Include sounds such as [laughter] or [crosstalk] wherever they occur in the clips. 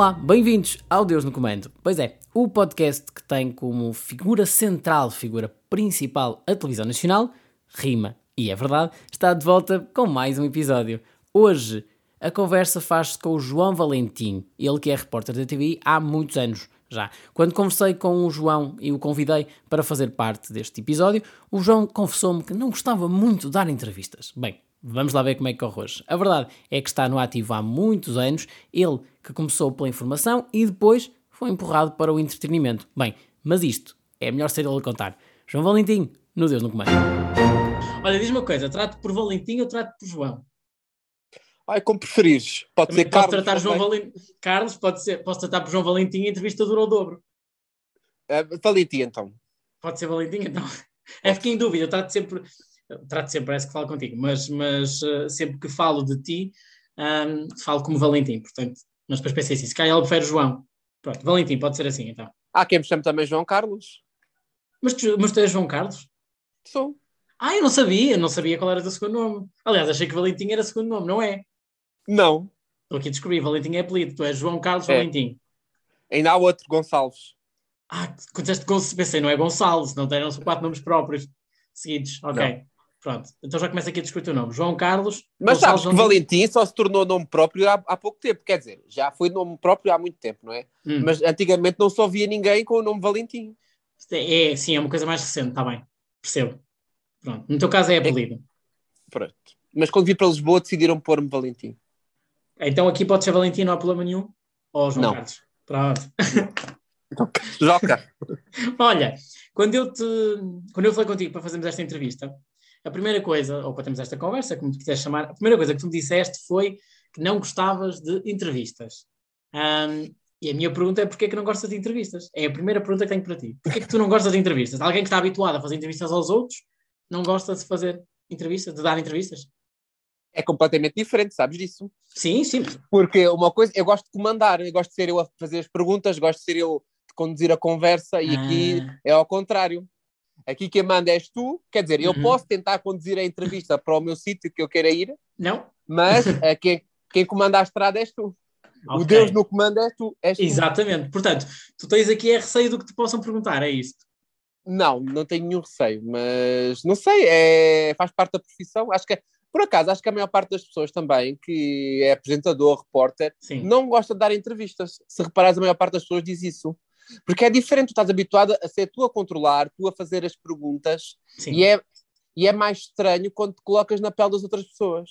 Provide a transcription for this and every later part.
Olá, bem-vindos ao Deus no Comando. Pois é, o podcast que tem como figura central, figura principal, a televisão nacional, rima e é verdade, está de volta com mais um episódio. Hoje a conversa faz-se com o João Valentim, ele que é repórter da TV há muitos anos já. Quando conversei com o João e o convidei para fazer parte deste episódio, o João confessou-me que não gostava muito de dar entrevistas. Bem, Vamos lá ver como é que corre hoje. A verdade é que está no ativo há muitos anos, ele que começou pela informação e depois foi empurrado para o entretenimento. Bem, mas isto é melhor ser ele a contar. João Valentim, no Deus no Comando. Olha, diz uma coisa, trato por Valentim ou trato por João? Ai, como preferires. Pode Também ser posso Carlos. tratar João. Valentim. Carlos, pode ser, posso tratar por João Valentim e a entrevista dura o dobro. Ah, Valentim, então. Pode ser Valentim, então. É fiquei em dúvida, eu trato sempre, trato sempre, parece que falo contigo, mas, mas eh, sempre que falo de ti, ahm, falo como Valentim, portanto, mas depois pensei assim, se calhar ele prefere João. Pronto, Valentim, pode ser assim então. Há quem me chame também João Carlos. Mas tu, mas tu és João Carlos? Sou. Ah, eu não sabia, não sabia qual era o teu segundo nome. Aliás, achei que Valentim era o segundo nome, não é? Não. Estou aqui a descobrir, Valentim é apelido, tu és João Carlos É. Valentim. Ainda há outro, Gonçalves. Ah, quando disseste Gonçalo, pensei, não é Gonçalo, senão tem não são quatro nomes próprios seguidos. Ok, pronto. Então já começa aqui a discutir o nome. João Carlos. Mas Gonçalo sabes que Valentim. Valentim só se tornou nome próprio há, há pouco tempo. Quer dizer, já foi nome próprio há muito tempo, não é? Hum. Mas antigamente não só via ninguém com o nome Valentim. É, sim, é uma coisa mais recente, está bem. Percebo. Pronto. No teu caso é apelido. Pronto. Mas quando vi para Lisboa decidiram pôr-me Valentim. Então aqui pode ser Valentim, não há problema nenhum. Ou João Não. Carlos. Pronto. Joca. [laughs] Olha, quando eu te quando eu falei contigo para fazermos esta entrevista, a primeira coisa, ou para termos esta conversa, como tu quiseres chamar, a primeira coisa que tu me disseste foi que não gostavas de entrevistas. Ahm, e a minha pergunta é porquê que não gostas de entrevistas? É a primeira pergunta que tenho para ti. Porquê que tu não gostas de entrevistas? Alguém que está habituado a fazer entrevistas aos outros não gosta de fazer entrevistas, de dar entrevistas? É completamente diferente, sabes disso? Sim, sim. Porque uma coisa, eu gosto de comandar, eu gosto de ser eu a fazer as perguntas, gosto de ser eu de conduzir a conversa e aqui Ah. é ao contrário. Aqui quem manda és tu, quer dizer, eu Uhum. posso tentar conduzir a entrevista para o meu sítio que eu queira ir, Não? mas eh, quem, quem comanda a estrada és tu. O Ok. Deus no comando és tu. És tu. Exatamente. Portanto, tu tens aqui é receio do que te possam perguntar, é isso? Não, não tenho nenhum receio, mas não sei, é, faz parte da profissão. Acho que, por acaso, acho que a maior parte das pessoas também, que é apresentador, repórter, Sim. não gosta de dar entrevistas. Se reparares, a maior parte das pessoas diz isso. Porque é diferente, tu estás habituado a ser tu a controlar, tu a fazer as perguntas, Sim. e é, e é mais estranho quando te colocas na pele das outras pessoas.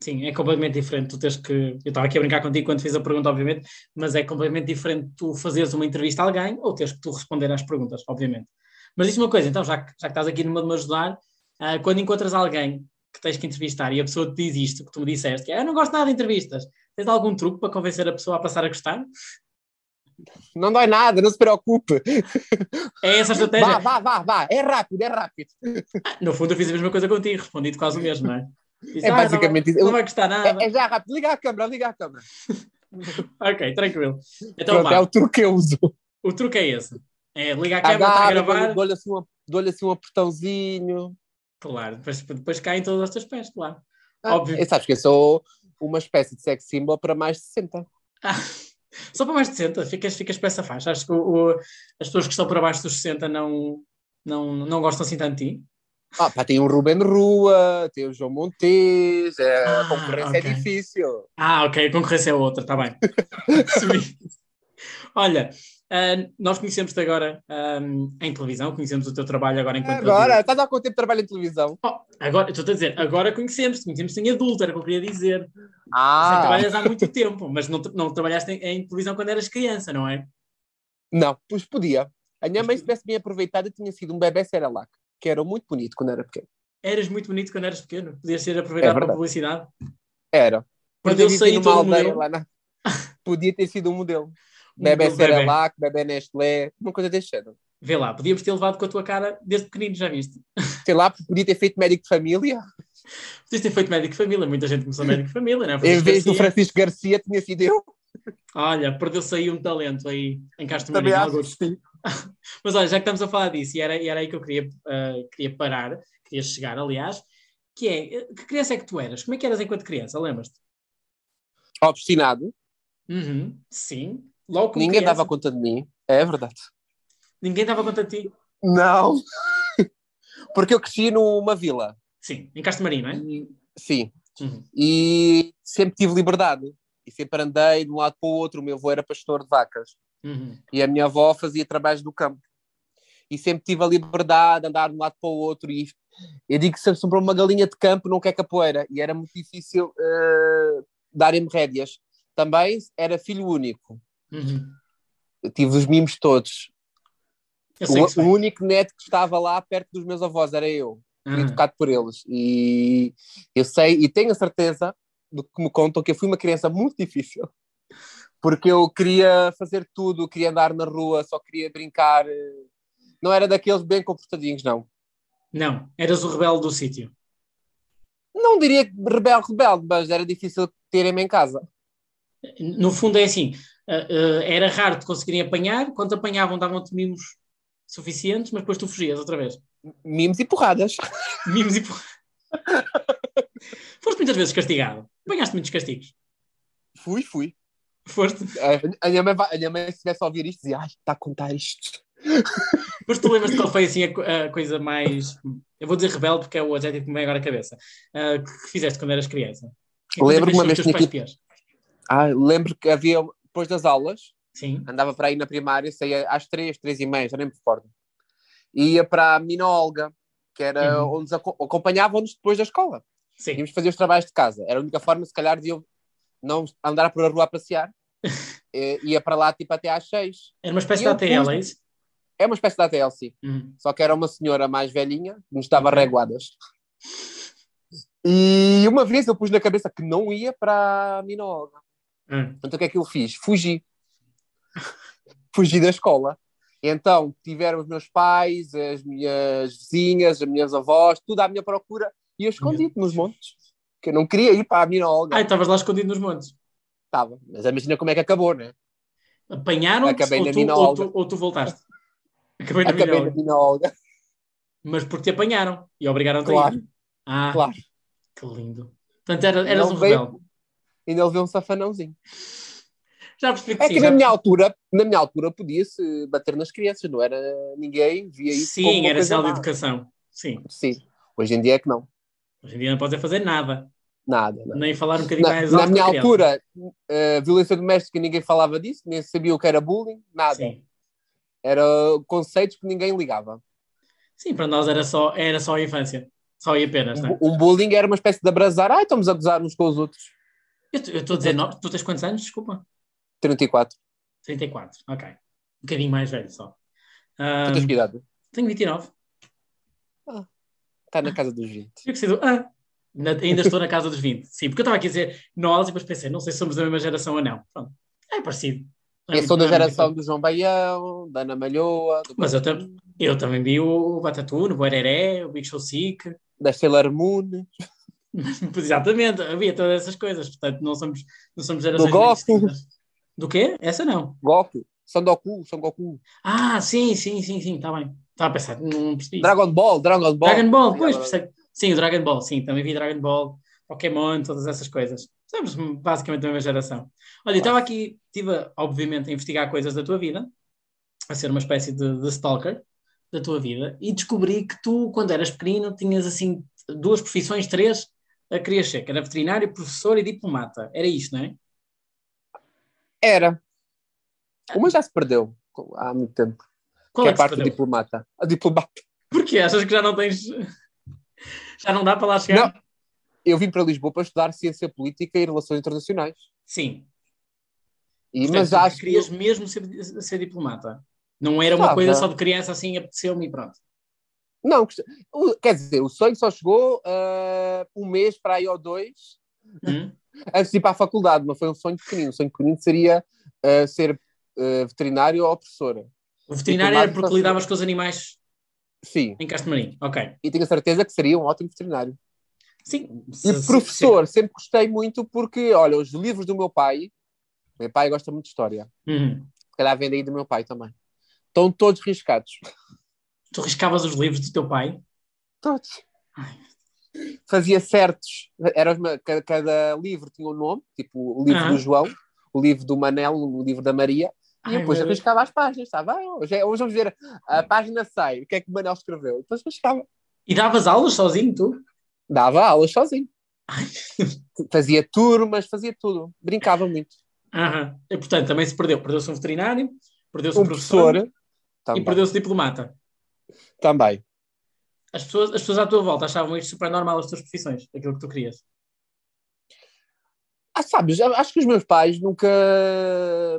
Sim, é completamente diferente. Tu tens que. Eu estava aqui a brincar contigo quando fiz a pergunta, obviamente, mas é completamente diferente tu fazeres uma entrevista a alguém ou teres que tu responder às perguntas, obviamente. Mas diz uma coisa, então, já que, já que estás aqui numa de me ajudar, ah, quando encontras alguém que tens que entrevistar e a pessoa te diz isto que tu me disseste, que é, eu não gosto nada de entrevistas, tens algum truque para convencer a pessoa a passar a gostar? Não dói nada, não se preocupe. É essa a estratégia? Vá, vá, vá, vá. É rápido, é rápido. No fundo, eu fiz a mesma coisa contigo, respondi-te quase o mesmo, não é? É "Ah, basicamente não, isso. Não vai gostar nada. É, é já rápido. Liga a câmera, liga a câmera. [laughs] Ok, tranquilo. Então, Pronto, é o truque que eu uso. O truque é esse. É ligar a câmera, está a gravar. dou-lhe assim, um- dou-lhe assim um apertãozinho. Claro, depois, depois caem todos os teus pés, claro. Ah, Óbvio. sabes que eu sou uma espécie de sex symbol para mais de 60. Ah, só para mais de 60, ficas, ficas para essa faixa. Acho que o- o- as pessoas que estão para baixo dos 60 não, não, não gostam assim tanto de ti. Ah, pá, tem o Ruben Rua, tem o João Montes, é, Ah, a concorrência ok. é difícil. Ah, ok, a concorrência é outra, está bem. [laughs] Olha, ah, nós conhecemos-te agora ah, em televisão, conhecemos o teu trabalho agora enquanto Agora, estás há quanto tempo trabalho em televisão? Oh, agora, estou a dizer, agora conhecemos-te, conhecemos-te em adulto, era o que eu queria dizer. Ah, trabalhas há muito tempo, mas não, não trabalhaste em, em televisão quando eras criança, não é? não, pois podia. A minha mãe, se tivesse bem aproveitado, tinha sido um bebê Cerelac, que era muito bonito quando era pequeno. Eras muito bonito quando eras pequeno, podias ser aproveitado É para publicidade. Era. Quando Perdeu eu sair numa aldeia modelo. lá na... [laughs] Podia ter sido um modelo. Um Bebê. Cerelac, bebê Nestlé, uma coisa desse género. Vê lá, podíamos ter levado com a tua cara desde pequenino, já viste? Sei lá, podia ter feito médico de família. Podias ter feito médico de família, muita gente começou médico de família, não é? Em Francisco vez do Garcia. Francisco Garcia, tinha sido eu. Olha, perdeu-se aí um talento aí em Castro Também Marinho. acho que sim. [laughs] Mas olha, já que estamos a falar disso, e era, e era aí que eu queria, ah, queria parar, queria chegar, aliás, que é, que criança é que tu eras? Como é que eras enquanto criança, lembras-te? Obstinado. Uhum, sim. Logo como Ninguém criança. dava conta de mim. É verdade. Ninguém dava conta de ti. Não. [laughs] Porque eu cresci numa vila. Sim, em Castemarim, não é? E- sim. Uhum. E sempre tive liberdade. E sempre andei de um lado para o outro. O meu avô era pastor de vacas. Uhum. E a minha avó fazia trabalhos do campo. E sempre tive a liberdade de andar de um lado para o outro. E eu digo que sempre sobrou uma galinha de campo, não quer capoeira. E era muito difícil eh, darem-me rédeas. Também era filho único. Uhum. Eu tive os mimos todos. O, o único neto que estava lá perto dos meus avós era eu. Fui educado por eles. E eu sei, e tenho a certeza do que me contam que eu fui uma criança muito difícil. Porque eu queria fazer tudo, queria andar na rua, só queria brincar. eh, Não era daqueles bem comportadinhos, não. Não, eras o rebelde do sítio. Não diria rebelde, rebelde, mas era difícil terem-me em casa. No fundo é assim, ah, ah, era raro te conseguirem apanhar, quando te apanhavam davam-te mimos suficientes, mas depois tu fugias outra vez. Mimos e porradas. Mimos e porra. [laughs] Foste muitas vezes castigado. Apanhaste muitos castigos. Fui, fui. Foste. A, a minha mãe, vai- a minha mãe, se estivesse a ouvir isto, dizia: Ai, está a contar isto. [laughs] Mas tu lembras-te qual foi assim a, a coisa mais. Eu vou dizer rebelde porque é o adjetivo que me vem agora à cabeça. ah, que, que fizeste quando eras criança? Lembro-me uma vez os tinha teus pais piores? Ah, lembro que havia, depois das aulas, Sim. andava para aí na primária, saía às três, três e meia, já nem me recordo. E ia para a Mina Olga, que era Uhum. onde nos aco- acompanhavam-nos depois da escola. Sim. Íamos fazer os trabalhos de casa. Era a única forma, se calhar, de eu não andar por a rua a passear. [laughs] Eh, ia para lá, tipo, até às seis. Era uma espécie E de ATL, é isso? É uma espécie de ATL, sim. Uhum. Só que era uma senhora mais velhinha, que nos dava Ok. reguadas. E uma vez eu pus na cabeça que não ia para a Mina Olga. Uhum. Então o que é que eu fiz? Fugi. [laughs] Fugi da escola. Então tiveram os meus pais, as minhas vizinhas, as minhas avós, tudo à minha procura e eu escondi nos montes. Que eu não queria ir para a minha Olga. Ah, estavas lá escondido nos montes. Estava. Mas imagina como é que acabou, né? Apanharam-te ou, mina ou, tu, ou tu voltaste? Acabei na Acabei mina na Olga. Mas porque te apanharam e obrigaram-te a Claro. ir. Ah, Claro. que lindo. Portanto, era- eras Não um veio- rebelde. Ainda levei um safanãozinho. Já percebi que É sim. que na minha altura, na minha altura podia-se bater nas crianças, não era ninguém via isso Sim, era sinal de educação. Sim. Sim. Hoje em dia é que não. Hoje em dia não podes fazer nada. Nada. nada. Nem falar um bocadinho Na, mais na alto minha com a criança. altura, eh, violência doméstica, ninguém falava disso, nem sabia o que era bullying, nada. Sim. Era conceitos que ninguém ligava. Sim, para nós era só, era só a infância. Só e apenas, não é? Um, bullying era uma espécie de abrasar. Ah, estamos a gozar uns com os outros. Eu estou a dizer, no- tu tens quantos anos? Desculpa. 34. 34, ok. Um bocadinho mais velho só. Ah, Tu idade? tenho 29. Está na casa dos 20. Eu do- ah, na- ainda estou na casa dos 20. Sim, porque eu estava aqui a dizer nós e depois pensei, não sei se somos da mesma geração ou não. Pronto. É parecido. É Eu sou da geração do João Baião, da Ana Malhoa, Mas eu, tam eu também vi o Batatune, o Boereré, o Big Show Sick. da Sailor Moon, [laughs] Exatamente, havia todas essas coisas. Portanto, não somos, não somos gerações Do distintas. Do quê? Essa não. Goku, Son Goku. Ah, sim, sim, sim, sim, está bem. Estava a pensar, não percebi. Dragon Ball, Dragon Ball. Dragon Ball, pois, percebe. Sim, o Dragon Ball, sim, também vi Dragon Ball, Pokémon, todas essas coisas. Somos basicamente da mesma geração. Olha, eu estava aqui, estive, obviamente, a investigar coisas da tua vida, a ser uma espécie de, de stalker da tua vida, e descobri que tu, quando eras pequenino, tinhas assim duas profissões, três, a querias ser, que era veterinário, professor e diplomata. Era isto, não é? Era. Uma já se perdeu há muito tempo. Qual que é é a parte do diplomata. A diplomata. Porquê? Achas que já não tens. Já não dá para lá chegar? Não. Eu vim para Lisboa para estudar ciência política e relações internacionais. Sim. E, Portanto, mas acho querias que mesmo ser, ser diplomata. Não era uma coisa só de criança assim, apeteceu-me e pronto. não, quer dizer, o sonho só chegou ah, um mês para aí ou dois Hum? Antes de ir para a faculdade, não foi um sonho pequenino. O sonho pequenino seria ah, ser ah, veterinário ou professora. O veterinário era porque lidavas com os animais Sim, em Castemarim. Ok. e tenho a certeza que seria um ótimo veterinário. Sim. E Se- professor, sempre gostei muito porque, olha, os livros do meu pai, meu pai gosta muito de história, Uhum. se calhar vem daí do meu pai também, estão todos riscados. Tu riscavas os livros do teu pai? Todos. Ai. Fazia certos, era uma- cada, cada livro tinha um nome, tipo o livro Aham. do João, o livro do Manel, o livro da Maria, e Ai, depois arriscava as páginas, estava, ah, hoje, é- hoje vamos ver a página 6, o que é que o Manel escreveu. Depois arriscava. E davas aulas sozinho, tu? Dava aulas sozinho. [laughs] Fazia turmas, fazia tudo. Brincava muito. Aham. E, portanto, também se perdeu. Perdeu-se um veterinário, perdeu-se um, Um professor, professor e perdeu-se diplomata. também. As pessoas, as pessoas à tua volta achavam isto super normal, as tuas profissões, aquilo que tu querias. Ah, sabes, acho que os meus pais nunca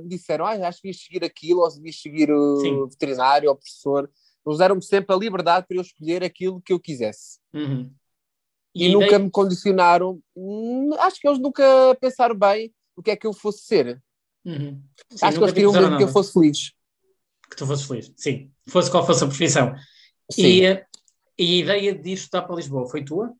me disseram, ah, acho que devias seguir aquilo, ou devias seguir o Sim. veterinário ou professor. Eles deram-me sempre a liberdade para eu escolher aquilo que eu quisesse. Uhum. E, a nunca ideia- me condicionaram. Hum, Acho que eles nunca pensaram bem o que é que eu fosse ser. Uhum. Sim, acho que eles queriam mesmo que eu fosse feliz. Que tu fosses feliz. Sim. Fosse qual fosse a profissão. Sim. E, eh, e a ideia de ir estudar para Lisboa foi tua?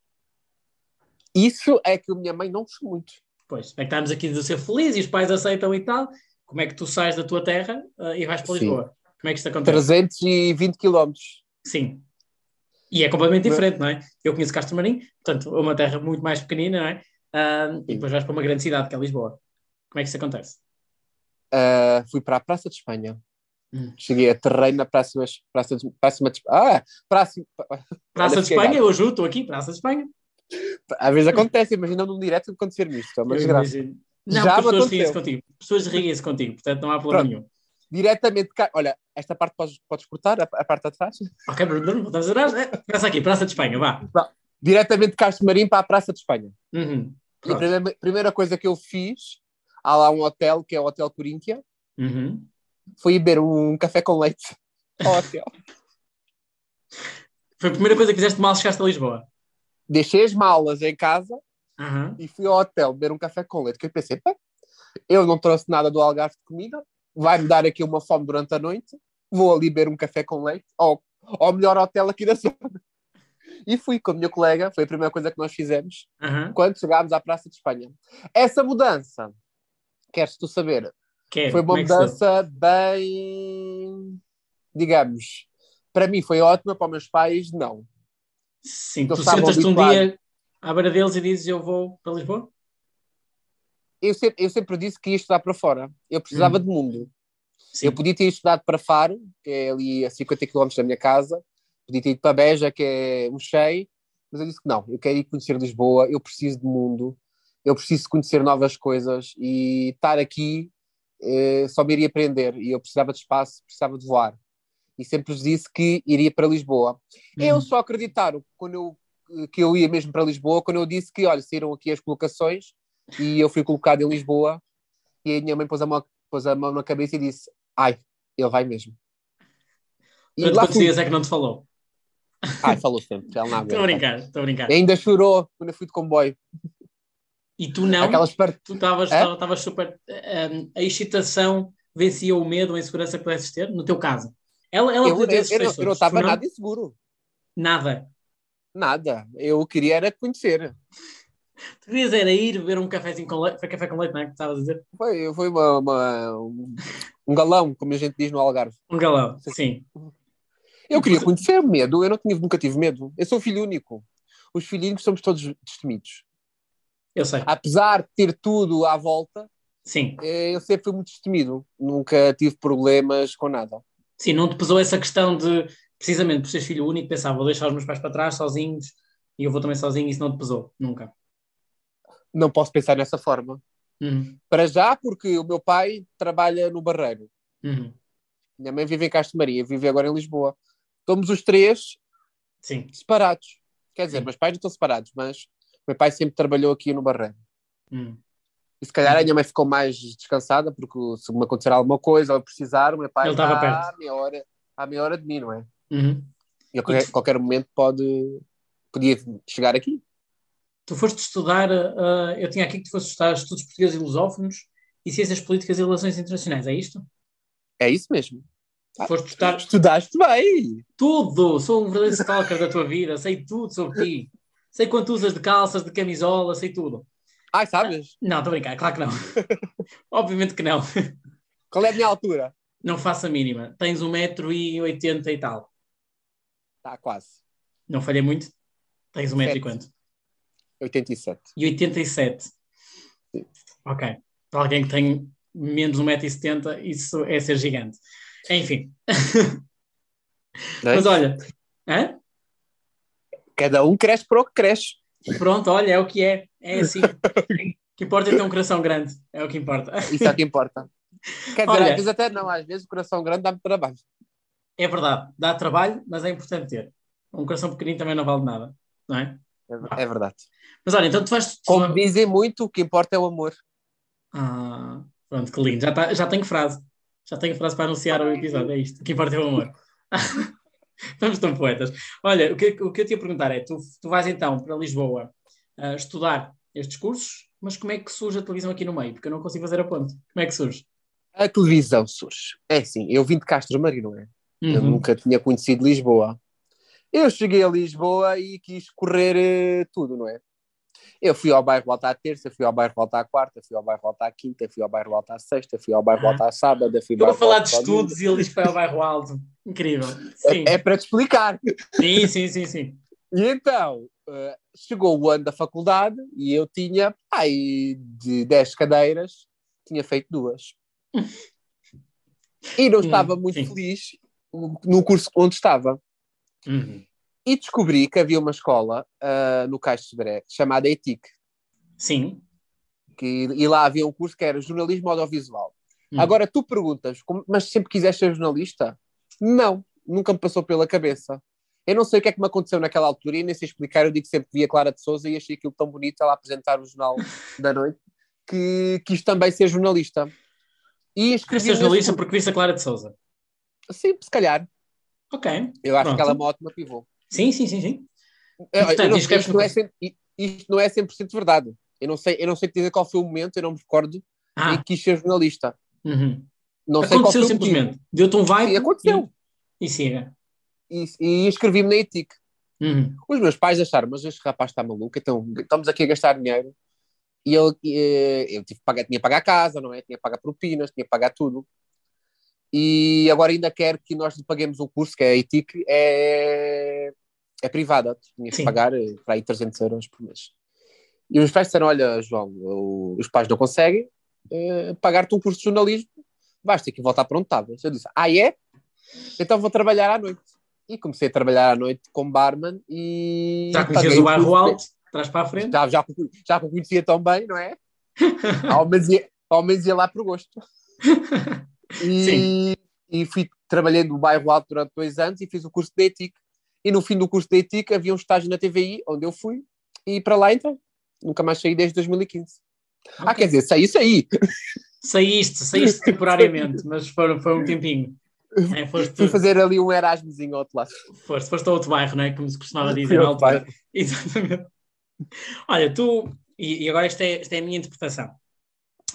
Isso é que a minha mãe não gostou muito. Pois. É que estamos aqui de ser feliz e os pais aceitam e tal. Como é que tu sais da tua terra eh, e vais para Sim. Lisboa? Como é que isto acontece? 320 quilómetros. Sim. E é completamente diferente, não é? Eu conheço Castro Marim, portanto, é uma terra muito mais pequenina, não é? Ah, e depois vais para uma grande cidade, que é Lisboa. Como é que isso acontece? Ah, fui para a Praça de Espanha. Hum. Cheguei a terreno na Praça, praça, de- praça de Ah, Praça, Praça de Espanha, ajudo, estou aqui, Praça de Espanha. às vezes acontece, imagina num direto acontecer-me isto. É desgraça. imagino. Não, Já pessoas riem-se contigo. As pessoas riem-se contigo, portanto não há problema Pronto. nenhum. Diretamente. Olha, esta parte podes, podes cortar, a, a parte de atrás. Ok, Bruno, voltamos atrás. Começa aqui, Praça de Espanha, vá. Diretamente de Castro Marim para a Praça de Espanha. Uhum. A Pronto. primeira, primeira coisa que eu fiz, há lá um hotel, que é o Hotel Coríntia, Uhum. Ir beber um café com leite [laughs] ao hotel. Foi a primeira coisa que fizeste mal chegaste a Lisboa. Deixei as malas em casa Uhum. e fui ao hotel beber um café com leite. Que eu pensei, pá, eu não trouxe nada do Algarve de comida, vai-me dar aqui uma fome durante a noite, vou ali beber um café com leite ao, ao melhor hotel aqui da [laughs] zona. E fui com a minha colega, foi a primeira coisa que nós fizemos Uhum. quando chegámos à Praça de Espanha. Essa mudança, queres tu saber, Quero. foi uma Como é mudança bem, digamos, para mim foi ótima, para os meus pais, não. Sim, Eles tu sentas-te um dia à beira deles e dizes eu vou para Lisboa? Eu sempre, eu sempre disse que ia estudar para fora. Eu precisava Hum. de mundo. Sim. Eu podia ter estudado para Faro, que é ali a 50 km da minha casa, podia ter ido para Beja, que é um cheio, mas eu disse que não, eu quero ir conhecer Lisboa, eu preciso de mundo, eu preciso conhecer novas coisas e estar aqui eh, só me iria aprender e eu precisava de espaço, precisava de voar. E sempre vos disse que iria para Lisboa. Uhum. Eles só acreditaram quando eu, que eu ia mesmo para Lisboa, quando eu disse que, olha, saíram aqui as colocações e eu fui colocado em Lisboa e a minha mãe pôs a mão, pôs a mão na cabeça e disse, ai, ele vai mesmo. E Durante lá quantos fui. dias é que não te falou? Ai, falou sempre, Estou [laughs] a brincar, estou a brincar. Ainda chorou quando eu fui de comboio. E tu não, Aquelas partes. tu estavas É? super. um, a excitação vencia o medo ou a insegurança que pudesses ter, no teu caso. Ela, ela Eu, podia ter eu, eu, não- estava nada inseguro. Nada. Nada. Eu queria era conhecer. Tu querias era ir beber um cafezinho com leite, foi café com leite, não é? Que estavas a dizer? Foi, foi uma, uma- um, um galão, como a gente diz no Algarve. Um galão, sim. Eu queria conhecer medo, eu não tinha, nunca tive medo. Eu sou filho único. Os filhinhos somos todos destemidos. Eu sei. Apesar de ter tudo à volta, Sim. eh, eu sempre fui muito destemido. Nunca tive problemas com nada. Sim, não te pesou essa questão de, precisamente por seres filho único, pensava, vou deixar os meus pais para trás sozinhos e eu vou também sozinho, isso não te pesou, nunca. Não posso pensar nessa forma. Uhum. Para já, porque o meu pai trabalha no Barreiro. Uhum. Minha mãe vive em Castro Maria, vive agora em Lisboa. Estamos os três Sim. separados. Quer dizer, Sim. meus pais não estão separados, mas meu pai sempre trabalhou aqui no Barreiro. Uhum. E se calhar a minha mãe ficou mais descansada, porque se me acontecer alguma coisa ou precisar, o meu pai está à meia hora, à meia hora de mim, não é? Uhum. E a qualquer, qualquer momento pode, podia chegar aqui. Tu foste estudar, uh, eu tinha aqui que tu foste estudar estudos portugueses e lusófonos e ciências políticas e relações internacionais, é isto? É isso mesmo. Ah, Foste estudar Estudaste bem. tudo, sou um verdadeiro stalker da tua vida, sei tudo sobre ti. Sei quanto usas de calças, de camisola, sei tudo. Ai, sabes? Não, estou a brincar, claro que não. [laughs] Obviamente que não. Qual é a minha altura? Não faço a mínima. Tens 1,80m e tal. Está quase. Não falhei muito? Tens 1,80m e quanto? 87. E 87. Sim. Ok. Para alguém que tem menos 1,70m, isso é ser gigante. Enfim. É? [laughs] Mas olha, hã? Cada um cresce para o que cresce. pronto, olha, é o que é. É assim. O [laughs] que importa é ter um coração grande. É o que importa. Isso é o que importa. Quer dizer, Olha. às vezes até não, às vezes o coração grande dá-me trabalho. É verdade, dá trabalho, mas é importante ter. Um coração pequenino também não vale nada, não é? É, é verdade. Mas olha, então tu vais. Como dizem muito, o que importa é o amor. Ah, pronto, que lindo. Já, tá, já tenho frase. Já tenho frase para anunciar o episódio. É isto. O que importa é o amor. [laughs] [laughs] Estamos tão poetas. Olha, o que, o que eu te ia perguntar é: tu, tu vais então para Lisboa ah, estudar estes cursos, mas como é que surge a televisão aqui no meio? Porque eu não consigo fazer a ponte. Como é que surge? A televisão surge. É assim, eu vim de Castro Maria, não é? Eu Uhum. nunca tinha conhecido Lisboa. Eu cheguei a Lisboa e quis correr eh, tudo, não é? Eu fui ao bairro Alta à terça, fui ao bairro Alta à quarta, fui ao bairro Alta à quinta, fui ao bairro Alta à sexta, fui ao bairro. Alta à sábado, fui ao Estou a falar de estudos e ele diz que foi ao bairro alto. Incrível. Sim, É, é para te explicar. sim, sim, sim. sim. E então, eh, chegou o ano da faculdade e eu tinha, ai, de 10 cadeiras, tinha feito duas. E não Hum, estava muito sim. feliz no curso onde estava. Uhum. E descobri que havia uma escola ah, no Caixo de Sodré chamada ETIC, Sim. que, e lá havia um curso que era jornalismo audiovisual. Hum. Agora tu perguntas, mas sempre quiseste ser jornalista? Não, nunca me passou pela cabeça. Eu não sei o que é que me aconteceu naquela altura e nem sei explicar. Eu digo que sempre via Clara de Souza e achei aquilo tão bonito ela apresentar o jornal [laughs] da noite que quis também ser jornalista. E escrevi. ser jornalista porque viste a Clara de Souza. Sim, se calhar. Ok. Eu acho Pronto. que ela é uma ótima pivô. Sim, sim, sim, sim. Portanto, não- isto, não é 100, isto não é 100% verdade. Eu não, sei, eu não sei dizer qual foi o momento, eu não me recordo em Ah, que quis ser jornalista. uhum. Não aconteceu simplesmente. Deu-te um vibe Sim, aconteceu. e, e siga. E, e inscrevi-me na ETIC. Uhum. Os meus pais acharam, mas este rapaz está maluco, então estamos aqui a gastar dinheiro. E eu, e, eu tive pagar, tinha que pagar a casa, não é? Tinha que pagar propinas, tinha que pagar tudo. E agora ainda quer que nós lhe paguemos um curso, que é a ETIC, é, é privada. Tinha que pagar eh, para aí 300 euros por mês. E os pais disseram, olha, João, o- os pais não conseguem eh, pagar-te um curso de jornalismo, vais ter que voltar para onde estavas. Eu disse, ah, é? Então vou trabalhar à noite. E comecei a trabalhar à noite como barman e... Já conhecias paguei o bairro alto, trás para a frente? já, já, já o conhecia tão bem, não é? [laughs] ao, menos ia, ao menos ia lá por gosto. [laughs] E, e fui, trabalhei no bairro alto durante dois anos e fiz o curso de ETIC. E no fim do curso de ETIC havia um estágio na TVI, onde eu fui, e para lá entrei. Nunca mais saí desde 2015. Ah, quer dizer, saí, saí. Saíste, saíste temporariamente, mas foi, foi um tempinho. É, foste, Fui fazer ali um Erasmusinho ao outro lado. foste, foste a outro bairro, não é? Como se costumava dizer na ao altura. [laughs] Exatamente. Olha, tu, e, e agora esta é, esta é a minha interpretação.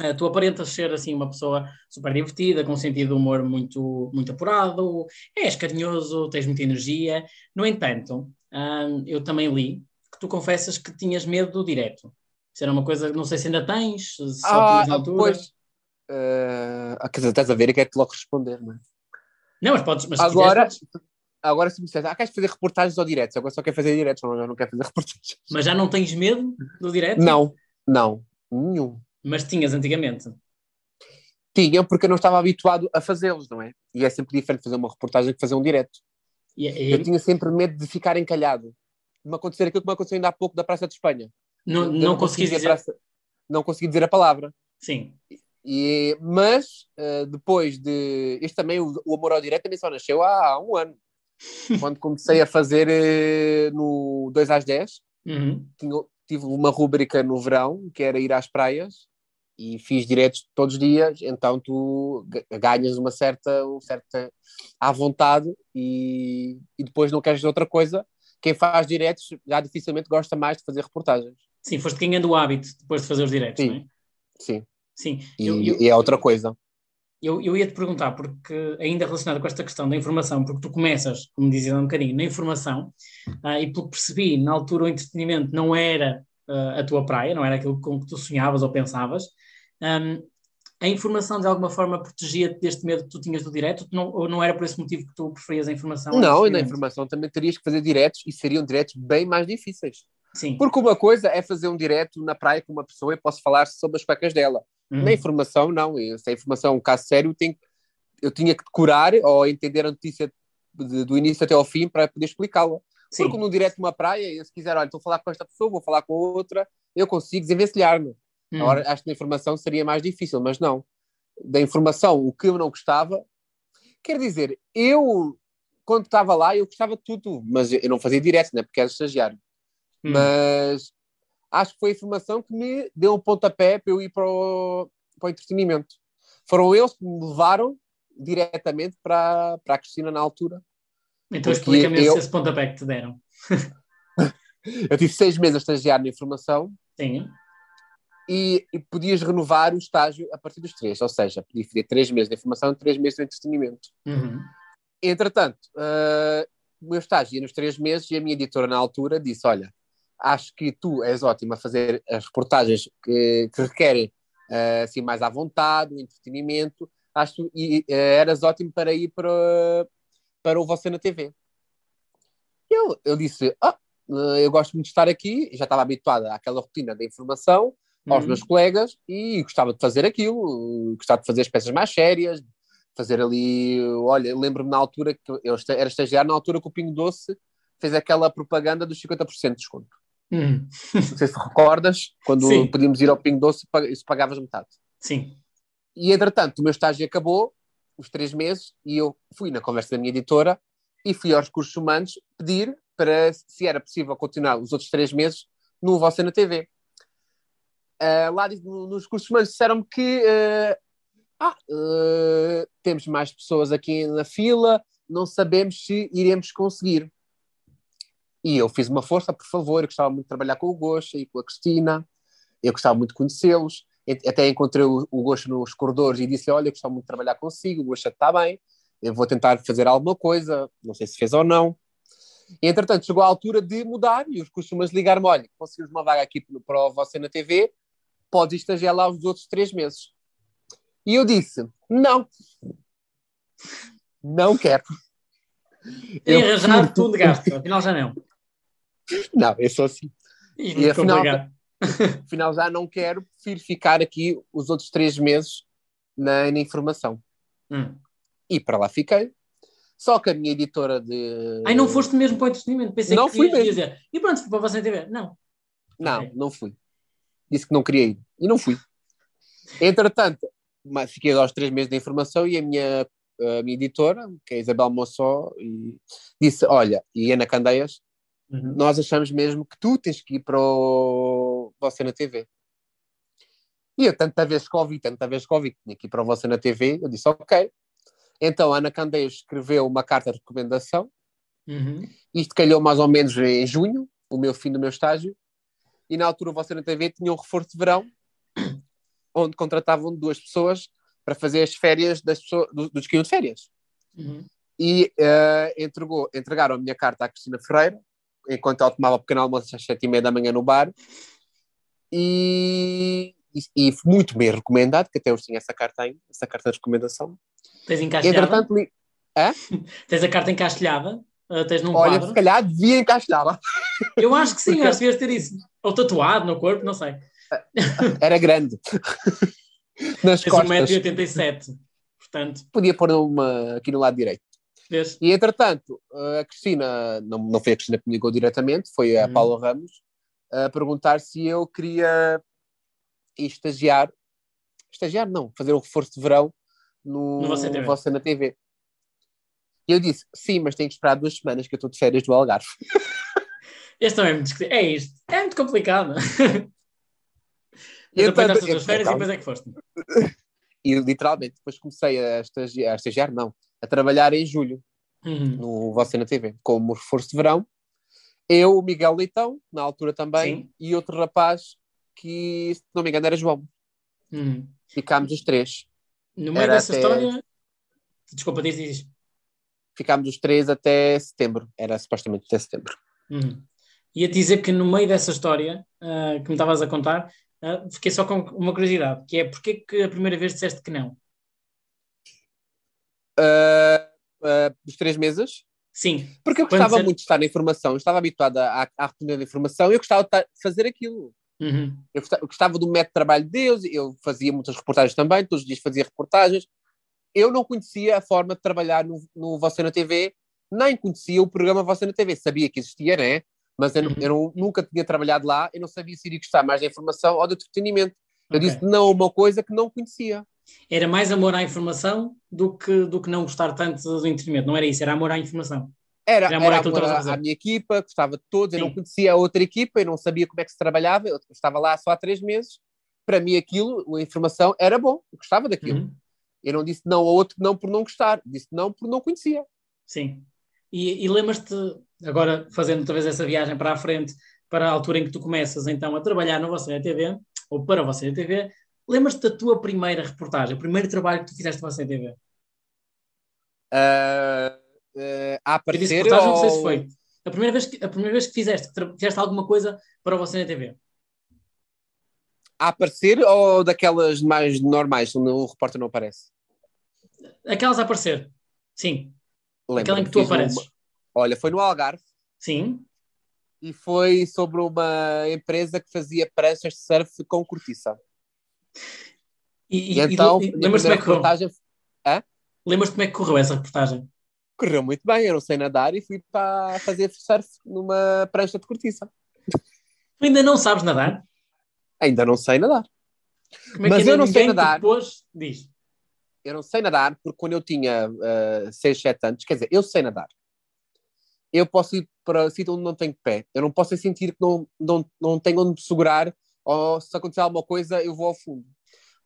Eh, tu aparentas ser assim uma pessoa super divertida, com um sentido de humor muito, muito apurado, és carinhoso, tens muita energia. No entanto, hum, eu também li que tu confessas que tinhas medo do direto. Isso era uma coisa, não sei se ainda tens, se só Ah, tinhas na altura. pois. ah, quer dizer, estás a ver e quero-te logo responder, não é? Não, mas podes, mas se Agora, quiseres, podes. agora se me disseres, ah, queres fazer reportagens ou diretos? Agora só quero fazer diretos, não, não quero fazer [laughs] reportagens. mas já não tens medo do direto? Não, não, nenhum. Mas tinhas antigamente. Tinha, porque eu não estava habituado a fazê-los, não é? E é sempre diferente fazer uma reportagem que fazer um direto. E, e- Eu tinha sempre medo de ficar encalhado. De me acontecer aquilo que me aconteceu ainda há pouco da Praça de Espanha. não, eu não consegui dizer. praça- não consegui dizer a palavra. Sim. E, mas, eh, depois de. Este também, o, o Amor ao Direto, também só nasceu há, há um ano. [laughs] Quando comecei a fazer eh, no 2 às 10, Uhum. tinha, tive uma rúbrica no verão, que era ir às praias, e fiz diretos todos os dias, então tu ga- ganhas uma certa, uma certa à vontade e, e depois não queres outra coisa. Quem faz diretos já dificilmente gosta mais de fazer reportagens. Sim, foste ganhando o hábito depois de fazer os diretos, Sim. não é? Sim, Sim. e, Eu, eu, e é outra coisa. eu, eu ia te perguntar, porque ainda relacionado com esta questão da informação, porque tu começas, como dizia há um bocadinho, na informação, ah, e pelo que percebi, na altura o entretenimento não era ah, a tua praia, não era aquilo com que tu sonhavas ou pensavas. Ahm, a informação de alguma forma protegia-te deste medo que tu tinhas do direto, não, ou não era por esse motivo que tu preferias a informação? Não, e na informação também terias que fazer diretos e seriam diretos bem mais difíceis. Sim. Porque uma coisa é fazer um direto na praia com uma pessoa e posso falar sobre as cuecas dela. Uhum. Na informação, não. Se a informação é um caso sério, eu, tenho, eu tinha que decorar ou entender a notícia de- do início até ao fim para poder explicá-la. Porque num direto numa praia, eu, se quiser, olha, estou a falar com esta pessoa, vou falar com outra, eu consigo desenvencilhar-me. Uhum. Agora, acho que na informação seria mais difícil, mas não. Da informação, o que eu não gostava, quer dizer, eu, quando estava lá, eu gostava de tudo, mas eu não fazia direto, né, porque era estagiário. Uhum. Mas acho que foi a informação que me deu um pontapé para eu ir para o, para o entretenimento. Foram eles que me levaram diretamente para, para a Cristina na altura. Então explica-me esse, eu- esse pontapé que te deram. [laughs] Eu tive seis meses a estagiar na informação Sim. E, e podias renovar o estágio a partir dos três, ou seja, podia fazer três meses de informação e três meses de entretenimento. Uhum. Entretanto, ah, o meu estágio ia nos três meses e a minha editora na altura disse: Olha, acho que tu és ótima a fazer as reportagens que, que requerem ah, assim, mais à vontade, o entretenimento, acho que tu e, ah, eras ótimo para ir para, para o Você na TV. Eu, eu disse: ah, eu gosto muito de estar aqui, já estava habituada àquela rotina da informação, aos Uhum. meus colegas e gostava de fazer aquilo, gostava de fazer as peças mais sérias, fazer ali, olha, lembro-me na altura que eu era estagiário, na altura que o Pingo Doce fez aquela propaganda dos 50% de desconto. Uhum. Não sei se recordas, quando Sim. podíamos ir ao Pingo Doce, isso pagavas metade. Sim. E entretanto, o meu estágio acabou, os três meses, e eu fui na conversa da minha editora e fui aos recursos humanos pedir para se era possível continuar os outros três meses no Você na TV. Ah, lá nos recursos humanos disseram-me que ah, ah, ah, temos mais pessoas aqui na fila, não sabemos se iremos conseguir. E eu fiz uma força, por favor, eu gostava muito de trabalhar com o Gosta e com a Cristina, eu gostava muito de conhecê-los, até encontrei o, Gosto nos corredores e disse olha, eu gostava muito de trabalhar consigo, o Gosto está bem, eu vou tentar fazer alguma coisa, não sei se fez ou não. E, entretanto, chegou a altura de mudar e os costumas ligar-me, olha, conseguimos uma vaga aqui para Você na TV, podes estagiar lá os outros três meses. E eu disse, não, não quero. Eu arranjar tudo de gasto, afinal já não. Não, eu sou assim. E, E afinal-. [laughs] Afinal, já não quero, prefiro ficar aqui os outros três meses na, na informação. Hum. E para lá fiquei. Só que a minha editora de. Ai, não foste mesmo para o entretenimento. Pensei Não que fui mesmo. dizer. E pronto, para você TV. Não. Não, Ok. não fui. Disse que não queria ir. E não fui. Entretanto, fiquei aos três meses de informação e a minha, a minha editora, que é a Isabel Mossó, disse: Olha, e Ana Candeias, Uhum. nós achamos mesmo que tu tens que ir para o Você na TV. E eu, tanta vez que ouvi, tanta vez que ouvi que tinha que ir para o Você na TV, eu disse: Ok. Então a Ana Candeias escreveu uma carta de recomendação. Uhum. Isto calhou mais ou menos em junho, o meu fim do meu estágio. E na altura Você na TV tinha um reforço de verão, onde contratavam duas pessoas para fazer as férias das pessoas, do- dos que iam de férias. Uhum. E eh, entregou, entregaram a minha carta à Cristina Ferreira, enquanto ela tomava pequeno almoço às sete e meia da manhã no bar. E, e, e foi muito bem recomendado, que até hoje tinha essa carta essa carta de recomendação. Tens encastelhada? Entretanto, li- [laughs] Tens a carta encastelhada? Uh, tens num olha, quadro? se calhar devia encaixá-la. Eu acho que sim, Porque- [laughs] acho que devias ter isso. Ou tatuado no corpo, não sei. Era grande. [laughs] Nas Tens costas. 1,87m. Portanto, Podia pôr uma aqui no lado direito. vês? E entretanto, a Cristina, não, não foi a Cristina que me ligou diretamente, foi a Uhum. Paula Ramos, a perguntar se eu queria estagiar, estagiar não, fazer um reforço de verão no, No Você TV. Você na TV. E eu disse, sim, mas tenho que esperar duas semanas que eu estou de férias do Algarve. [laughs] Este também é muito. É isto. É muito complicado. [laughs] Mas então- aproveitaste as tuas férias e depois é que foste. [laughs] E literalmente, depois comecei a estagiar, a estagiar, não, a trabalhar em julho Uhum. no Você na TV, como reforço de verão. Eu, o Miguel Leitão, na altura também, Sim. e outro rapaz que, se não me engano, era João. Uhum. Ficámos os três. No meio Era dessa até- história. Desculpa, diz, diz. Ficámos os três até setembro. Era supostamente até setembro. Uhum. Ia dizer que no meio dessa história ah, que me estavas a contar, ah, fiquei só com uma curiosidade, que é porque que a primeira vez disseste que não? Ah, dos três meses. Sim. Porque eu Quando gostava disseste- muito de estar na informação. Eu estava habituada à, à rotina da informação e eu gostava de fazer aquilo. Uhum. Eu eu gostava do método de trabalho deles, eu fazia muitas reportagens também, todos os dias fazia reportagens. Eu não conhecia a forma de trabalhar no, no Você na TV, nem conhecia o programa Você na TV. Sabia que existia, né? Mas eu, Uhum. eu não- nunca tinha trabalhado lá, eu não sabia se iria gostar mais da informação ou do entretenimento. Eu Ok. disse não uma coisa que não conhecia. Era mais amor à informação do que, do que não gostar tanto do entretenimento. Não era isso, era amor à informação. Era, Era era amor amor, àquilo que estavas a à, à minha equipa, gostava de todos, eu Sim. não conhecia a outra equipa, eu não sabia como é que se trabalhava, eu estava lá só há três meses. Para mim aquilo, a informação era bom, eu gostava daquilo. Uhum. Eu não disse não ao outro não por não gostar, disse não por não conhecia. Sim. E, e lembras-te, agora fazendo outra vez essa viagem para a frente, para a altura em que tu começas então a trabalhar no Você TV, ou para Você na TV, lembras-te da tua primeira reportagem, o primeiro trabalho que tu fizeste no Você na TV? Ah, ah, a Eu disse aparecer reportagem, não sei se ou- foi. A primeira vez que, a primeira vez que fizeste, fizeste alguma coisa para Você TV. a aparecer ou daquelas mais normais, onde o repórter não aparece? Aquelas a aparecer. Sim. Lembro-me, Aquela em que tu apareces. uma- Olha, foi no Algarve Sim. e foi sobre uma empresa que fazia pranchas de surf com cortiça. E, E, então, e, minha lembras-te como, é que correu? reportagem lembras-te como é que correu essa reportagem? correu muito bem. Eu não sei nadar e fui para fazer surf numa prancha de cortiça. Tu ainda não sabes nadar? Ainda não sei nadar. Como é Mas que ainda eu não sei nadar. pôs? Diz. Eu não sei nadar porque quando eu tinha 6, 7 anos, quer dizer, eu sei nadar. Eu posso ir para sítio onde não tenho pé. Eu não posso sentir que não, não, não tenho onde me segurar ou se acontecer alguma coisa eu vou ao fundo.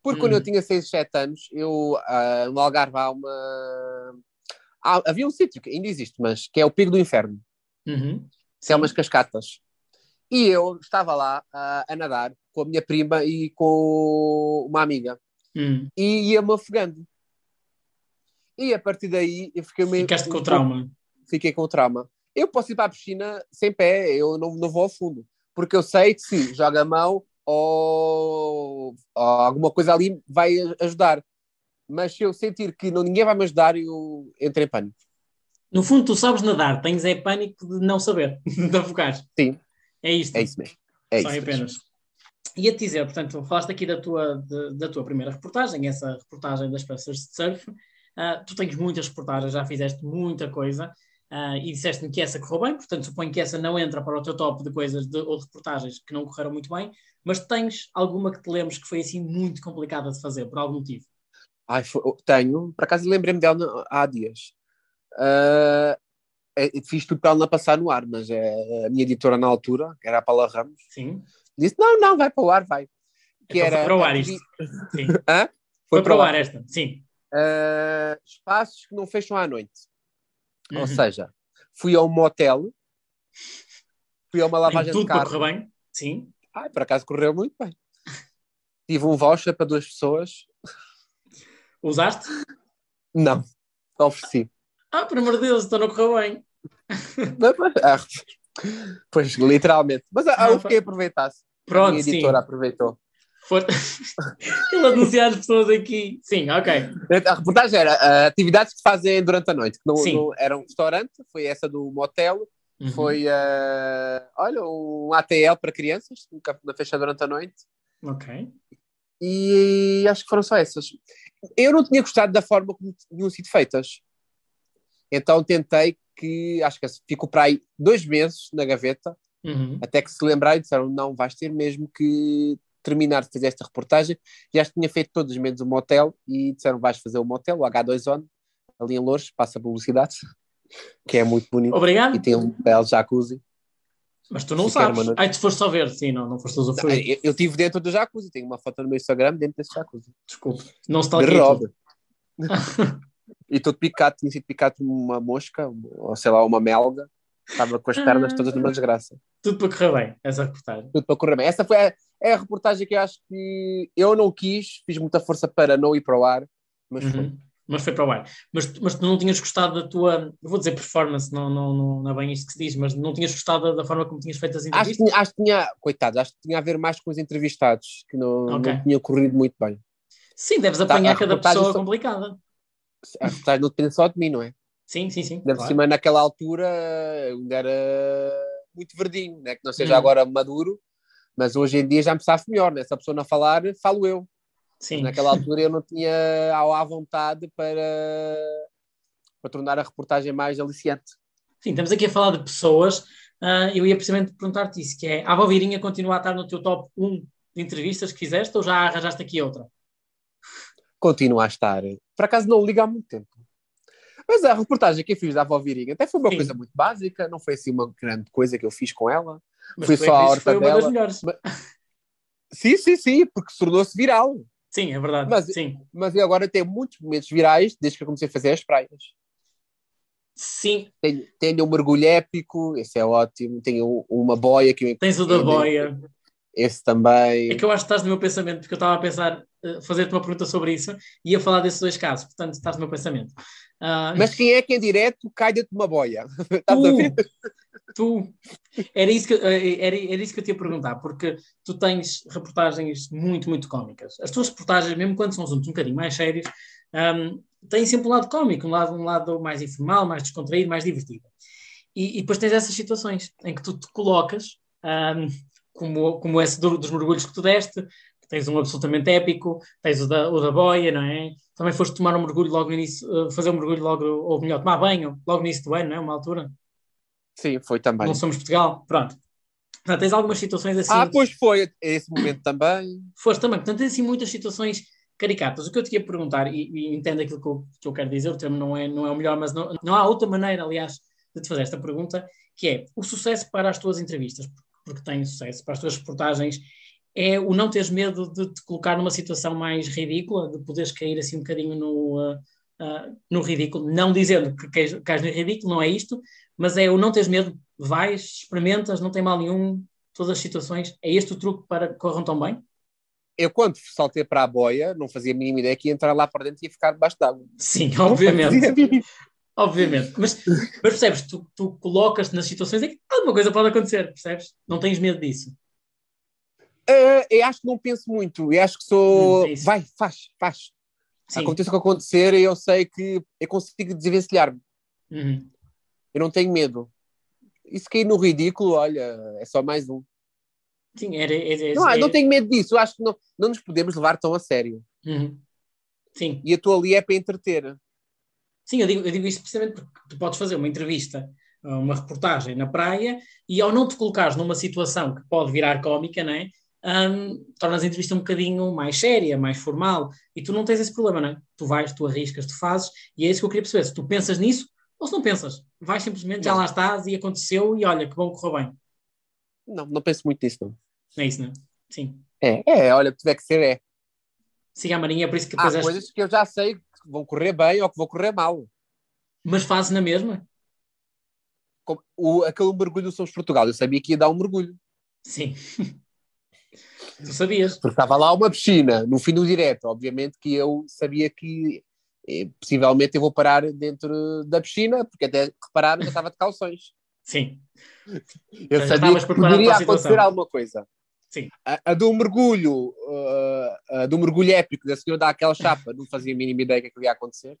Porque quando Hum. eu tinha 6, 7 anos, eu, ah, no Algarve há uma... há- havia um sítio que ainda existe, mas que é o Pico do Inferno. Uhum. que é umas cascatas. E eu estava lá ah, a nadar com a minha prima e com uma amiga. Hum. E ia-me afogando. E a partir daí eu fiquei meio. Ficaste com um o trauma. Fiquei com o trauma. Eu posso ir para a piscina sem pé, eu não, não vou ao fundo. Porque eu sei que se joga a mão ou, ou alguma coisa ali vai ajudar. Mas se eu sentir que não, ninguém vai me ajudar, eu entro em pânico. No fundo, tu sabes nadar, tens é pânico de não saber, [laughs] de afogar. Sim. É isto. É isso mesmo. É Só isso apenas. mesmo. Ia-te dizer, portanto, falaste aqui da tua, de- da tua primeira reportagem, essa reportagem das peças de surf. Ah, tu tens muitas reportagens, já fizeste muita coisa ah, e disseste-me que essa correu bem, portanto, suponho que essa não entra para o teu top de coisas de, ou de reportagens que não correram muito bem, mas tens alguma que te lembres que foi assim muito complicada de fazer, por algum motivo? Ai, foi- tenho, por acaso lembrei-me dela há dias. Ah, é- fiz tudo para ela não passar no ar, mas é, a minha editora na altura, que era a Paula Ramos, Sim. Disse: não, não, vai para o ar, vai. Que Então era foi para o ar isto. Sim. Hã? Foi, para o ar esta, sim. Ah, espaços que não fecham à noite. Uhum. Ou seja, fui a um motel, fui a uma lavagem de tudo carro. correr bem, sim. Ai, por acaso correu muito bem. Tive um voucher para duas pessoas. Usaste? Não, ofereci. Ah, por amor de Deus, então não correu bem. Pois, literalmente. Mas ah, eu fiquei a aproveitar-se. A Pronto, minha sim. editora aproveitou. For... [laughs] Ele anunciar as pessoas aqui. Sim, ok. A reportagem era ah, atividades que fazem durante a noite. Que não, Sim. não- era um restaurante, foi essa do motel, Uhum. foi, ah, olha, um ATL para crianças, na fecha durante a noite. Ok. E acho que foram só essas. Eu não tinha gostado da forma como tinham sido feitas. Então tentei que, acho que ficou para aí dois meses na gaveta, Uhum. até que se lembraram e disseram: não, vais ter mesmo que terminar de fazer esta reportagem. Já tinha feito todos menos o motel e disseram: vais fazer o motel, o H2On, ali em Louros, passa publicidade, que é muito bonito. Obrigado. E tem um belo jacuzzi. Mas tu não sabes. noite. Ai, tu foste só ver. Sim, não, não foste usufruir. Eu, eu tive dentro do jacuzzi, tenho uma foto no meu Instagram dentro desse jacuzzi. Desculpe. Não robe. tudo. [laughs] E todo picado, tinha sido picado uma mosca, ou sei lá, uma melga. Estava com as pernas todas numa desgraça. Tudo para correr bem, essa reportagem. Tudo para correr bem. Essa foi a, é a reportagem que eu acho que eu não quis, fiz muita força para não ir para o ar, mas foi. Uhum. Mas foi para o ar. Mas, tu- mas tu não tinhas gostado da tua, vou dizer performance, não, não, não, não é bem isto que se diz, mas não tinhas gostado da, forma como tinhas feito as Acho que, entrevistas? tinha- acho que tinha, coitado, acho que tinha a ver mais com os entrevistados, que não, Ok. não tinha corrido muito bem. Sim, deves Tá, apanhar cada pessoa só- complicada. A reportagem não depende só de mim, não é? Sim, sim, sim. Deve claro. cima naquela altura eu ainda era muito verdinho, né? que não seja Hum. agora maduro, Mas hoje em dia já me sabe melhor, né? Se a pessoa não falar, falo eu. Sim. Naquela altura eu não tinha à vontade para, para tornar a reportagem mais aliciante. Sim, estamos aqui a falar de pessoas. Uh, eu ia precisamente perguntar-te isso, que é, a Valvirinha continua a estar no teu top 1 de entrevistas que fizeste ou já arranjaste aqui outra? Continua a estar. Por acaso não liga há muito tempo. Mas a reportagem que eu fiz da avó Virinha até foi uma Sim. coisa muito básica, não foi assim uma grande coisa que eu fiz com ela. Mas foi só a horta foi uma dela. das melhores. Mas... Sim, sim, sim, porque tornou-se viral. Sim, é verdade. Mas, sim. mas eu agora tenho muitos momentos virais desde que eu comecei a fazer as praias. Sim. Tenho, tenho um mergulho épico, esse é ótimo. Tenho uma boia que eu Tens o da boia. Esse também. É que eu acho que estás no meu pensamento, porque eu estava a pensar, uh, fazer-te uma pergunta sobre isso e ia falar desses dois casos, portanto estás no meu pensamento. Uh, Mas quem é que em direto cai dentro de uma boia? [laughs] tu, tu, era isso, que, eh, era, era isso que eu te ia perguntar, porque tu tens reportagens muito, muito cómicas. As tuas reportagens, mesmo quando são assuntos um bocadinho mais sérios, um, têm sempre um lado cómico, um lado, um lado mais informal, mais descontraído, mais divertido. E, e depois tens essas situações em que tu te colocas um, como, como esse do, dos mergulhos que tu deste, tens um absolutamente épico, tens o da, o da boia, não é? Também foste tomar um mergulho logo no início, eh, fazer um mergulho logo, ou melhor, tomar banho logo no início do ano, não é? Uma altura. Sim, foi também. Não somos Portugal, pronto. Portanto, tens algumas situações assim. Ah, pois foi, esse momento também. Foste também, portanto, tens assim muitas situações caricatas. O que eu te ia perguntar, e, e entendo aquilo que eu, que eu, quero dizer, o termo não é, não é o melhor, mas não, não há outra maneira, aliás, de te fazer esta pergunta, que é o sucesso para as tuas entrevistas porque tem sucesso, para as tuas reportagens, é o não teres medo de te colocar numa situação mais ridícula, de poderes cair assim um bocadinho no, uh, uh, no ridículo, não dizendo que cais, no ridículo, não é isto, mas é o não teres medo, vais, experimentas, não tem mal nenhum, todas as situações, é este o truque para que corram tão bem? Eu, quando saltei para a boia, não fazia a mínima ideia que ia entrar lá para dentro e ia ficar debaixo d'água. Sim, obviamente. Obviamente. Mas, mas percebes, tu, tu colocas-te nas situações em que alguma coisa pode acontecer, percebes? Não tens medo disso. Uh, eu acho que não penso muito. Eu acho que sou. Hum, Vai, faz, faz. Sim. Aconteça o que acontecer, eu sei que eu consigo desvencilhar-me. Uhum. Eu não tenho medo. E se cair no ridículo, olha, é só mais um. Sim, era, era, era, não, não tenho medo disso. Eu acho que não, não nos podemos levar tão a sério. Uhum. Sim. E a tua ali é para entreter. Sim, eu digo, eu digo isto precisamente porque tu podes fazer uma entrevista, uma reportagem na praia e ao não te colocares numa situação que pode virar cómica, não é? Um, tornas a entrevista um bocadinho mais séria, mais formal, e tu não tens esse problema, não é? Tu vais, tu arriscas, tu fazes, e é isso que eu queria perceber. Se tu pensas nisso ou se não pensas, vais simplesmente, já lá estás e aconteceu, e olha, que bom correu bem. Não, não penso muito nisso, não. É isso, não é? Sim. É, é, olha, tiver que ser, é. Siga a marinha, é por isso que depois. Há coisas que eu já sei que vão correr bem ou que vão correr mal. Mas fazes na mesma? O, aquele mergulho do Somos Portugal, eu sabia que ia dar um mergulho. Sim. [laughs] tu sabias? Porque estava lá uma piscina, no fim do direto. Obviamente que eu sabia que eh, possivelmente eu vou parar dentro da piscina, porque até repararam que eu estava de calções. Sim. Eu sabia que poderia acontecer alguma coisa. Sim. A, a do mergulho, uh, a do mergulho épico da senhora dar aquela chapa, não fazia a mínima ideia que aquilo ia acontecer.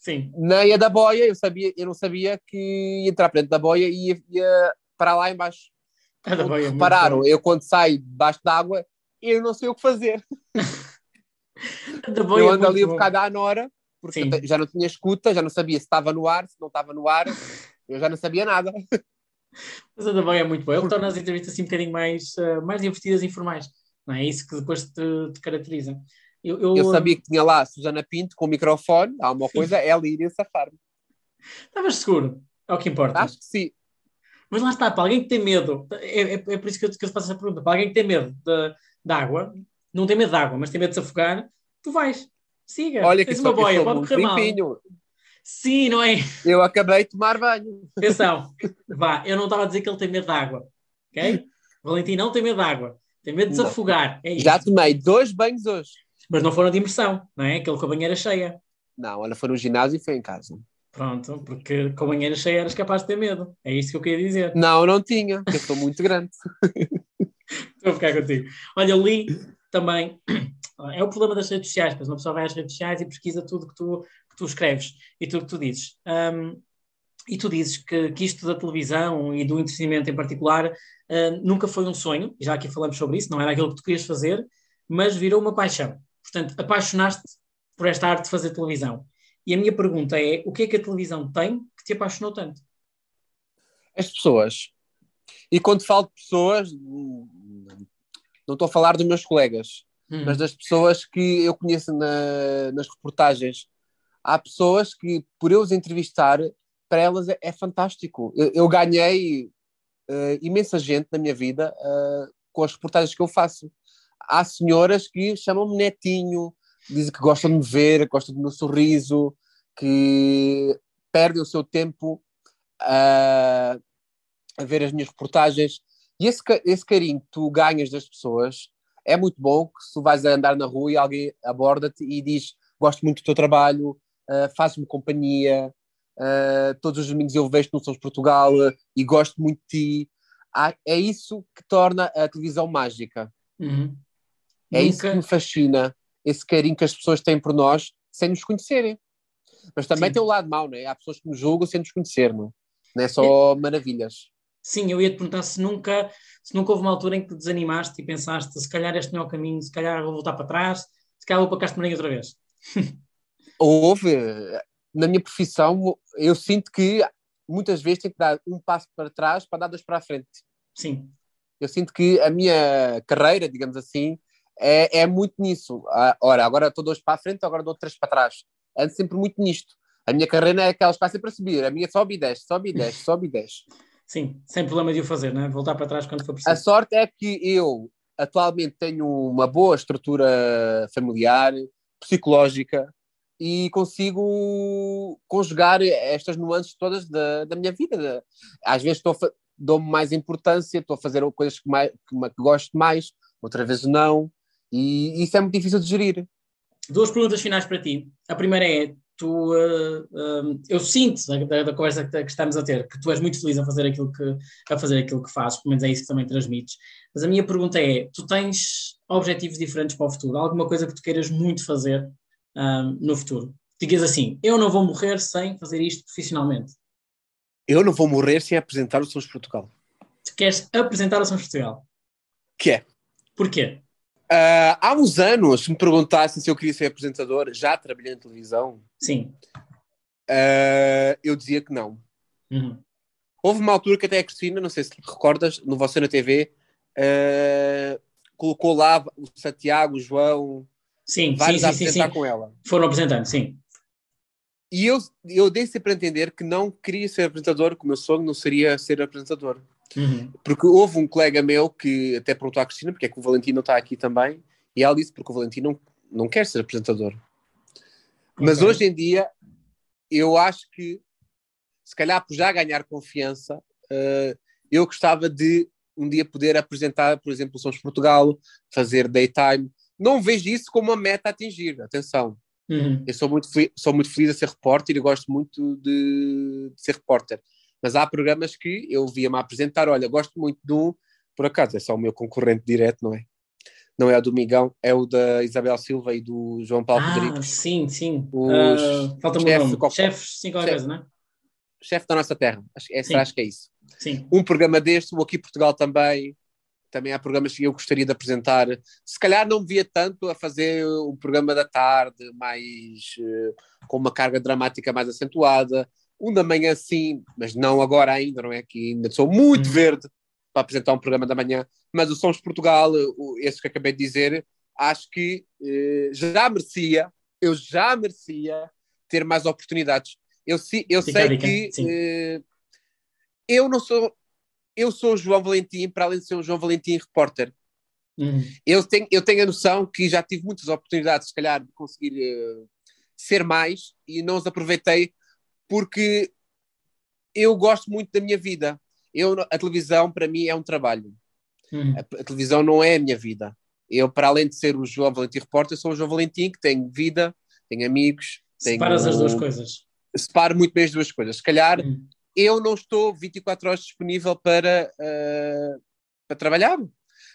Sim. Nem a da boia, eu, sabia, eu não sabia que ia entrar para dentro da boia e ia, ia para lá embaixo. Da boia, é repararam, eu quando saio debaixo d'água, eu não sei o que fazer. eu ando ali um bocado à nora, porque Sim. já não tinha escuta, já não sabia se estava no ar, se não estava no ar, eu já não sabia nada. Mas a boia é muito boa. Ele torna as entrevistas assim um bocadinho mais, uh, mais divertidas e informais. Não é? é isso que depois te, te caracteriza. Eu, eu... eu, sabia que tinha lá a Susana Pinto com o microfone, há uma coisa, ela iria safar-me. Estavas seguro? É o que importa. Acho que sim. Mas lá está, para alguém que tem medo, é, é, é por isso que eu, que eu te faço essa pergunta, para alguém que tem medo de, de água, não tem medo de água, mas tem medo de se afogar, tu vais, siga. Olha que uma boia, pode correr mal. Sim, não é? Eu acabei de tomar banho. Atenção, vá, eu não estava a dizer que ele tem medo de água, ok? Valentim não tem medo de água, tem medo de se afogar. É Já tomei dois banhos hoje. Mas não foram de imersão, não é? Aquele com a banheira cheia. Não, ela foi no ginásio e foi em casa. Pronto, porque com a banheira cheia eras capaz de ter medo. É isso que eu queria dizer. Não, não tinha, eu sou muito grande. [laughs] Estou a ficar contigo. Olha, li também. [clears throat] É o problema das redes sociais, mas uma pessoa vai às redes sociais e pesquisa tudo que tu, que tu escreves e tudo que tu dizes. Um, e tu dizes que, que isto da televisão e do entretenimento em particular uh, nunca foi um sonho, já aqui falamos sobre isso, não era aquilo que tu querias fazer, mas virou uma paixão. Portanto, apaixonaste por esta arte de fazer televisão. E a minha pergunta é: o que é que a televisão tem que te apaixonou tanto? As pessoas. E quando falo de pessoas, não estou a falar dos meus colegas, hum. mas das pessoas que eu conheço na, nas reportagens. Há pessoas que, por eu os entrevistar, para elas é, é fantástico. Eu, eu ganhei uh, imensa gente na minha vida uh, com as reportagens que eu faço. Há senhoras que chamam-me netinho, dizem que gostam de me ver, gostam do meu sorriso, que perdem o seu tempo uh, a ver as minhas reportagens. E esse, esse carinho que tu ganhas das pessoas é muito bom que se tu vais a andar na rua e alguém aborda-te e diz gosto muito do teu trabalho, uh, faz-me companhia, Uh, todos os domingos eu vejo no Sons Portugal uh, e gosto muito de ti. Ah, é isso que torna a televisão mágica. Uhum. É Nunca... isso que me fascina, esse carinho que as pessoas têm por nós sem nos conhecerem. Mas também Sim. tem o lado mau, não é? Há pessoas que nos julgam sem nos conhecer, não é? Não é só é... maravilhas. Sim, eu ia te perguntar se nunca, se nunca houve uma altura em que te desanimaste e pensaste se calhar este não é o caminho, se calhar vou voltar para trás, se calhar vou para Castro outra vez. [laughs] houve, na minha profissão, eu sinto que muitas vezes tenho que dar um passo para trás para dar dois para a frente. Sim. Eu sinto que a minha carreira, digamos assim, é, é muito nisso. Ah, ora, agora estou dois para a frente, agora dou três para trás. Ando sempre muito nisto. A minha carreira é aquela que está sempre a subir. A minha sobe e desce, sobe e desce, sobe e desce. Sim, sem problema de o fazer, não é? Voltar para trás quando for preciso. A sorte é que eu atualmente tenho uma boa estrutura familiar, psicológica, e consigo conjugar estas nuances todas da, da minha vida. Às vezes estou dou-me mais importância, estou a fazer coisas que, mais, que, que gosto mais, outra vez não, e isso é muito difícil de gerir. Duas perguntas finais para ti. A primeira é: tu, uh, uh, eu sinto da, da conversa que, que, estamos a ter que tu és muito feliz a fazer aquilo que a fazer aquilo que fazes, pelo menos é isso que também transmites. Mas a minha pergunta é: tu tens objetivos diferentes para o futuro? Alguma coisa que tu queiras muito fazer um, no futuro? Digas assim, eu não vou morrer sem fazer isto profissionalmente. Eu não vou morrer sem apresentar o Sons Portugal. Tu queres apresentar o Sons Portugal? Que é. Porquê? Uh, há uns anos, se me perguntassem se eu queria ser apresentador, já trabalhei na televisão. Sim. Uh, eu dizia que não. Uhum. Houve uma altura que até a Cristina, não sei se te recordas, no Você na TV, uh, ah, colocou lá o Santiago, o João, Sim, vários sim, a apresentar sim, com ela. Foram apresentando, sim. E eu, eu dei sempre a entender que não queria ser apresentador, que o meu sonho não seria ser apresentador. Uhum. Porque houve um colega meu que até perguntou à Cristina porque é que o Valentino está aqui também, e ela disse porque o Valentino não, não quer ser apresentador. Okay. Mas hoje em dia, eu acho que, se calhar por já ganhar confiança, uh, eu gostava de um dia poder apresentar, por exemplo, Sons Portugal, fazer daytime, não vejo isso como uma meta a atingir, atenção. Uhum. Eu sou muito, sou muito feliz a ser repórter e gosto muito de, de ser repórter. Mas há programas que eu via-me apresentar, olha, gosto muito do, por acaso, é só o meu concorrente direto, não é? Não é o do Migão, é o da Isabel Silva e do João Paulo ah, Rodrigues. sim, sim. Os uh, Falta-me chef, sim, qualquer coisa, não é? Chefe da nossa terra, acho, essa, acho que é isso. Sim. Um programa deste, o Aqui Portugal também, também há programas que eu gostaria de apresentar. Se calhar não me via tanto a fazer um programa da tarde, mais uh, com uma carga dramática mais acentuada. Um da manhã, sim, mas não agora ainda, não é? Que ainda sou muito uhum. verde para apresentar um programa da manhã. Mas o Sons de Portugal, esse que acabei de dizer, acho que uh, já merecia, eu já merecia ter mais oportunidades. Eu, eu sei que uh, eu não sou eu sou o João Valentim, para além de ser o João Valentim repórter. Uhum. Eu, tenho, eu tenho a noção que já tive muitas oportunidades, se calhar, de conseguir uh, ser mais e não os aproveitei porque eu gosto muito da minha vida. Eu, a televisão, para mim, é um trabalho. Uhum. A, a, televisão não é a minha vida. Eu, para além de ser o João Valentim repórter, sou o João Valentim que tem vida, tem amigos. Separas tenho, as duas coisas. Separo muito bem as duas coisas. Se calhar. Uhum eu não estou 24 horas disponível para, uh, para trabalhar,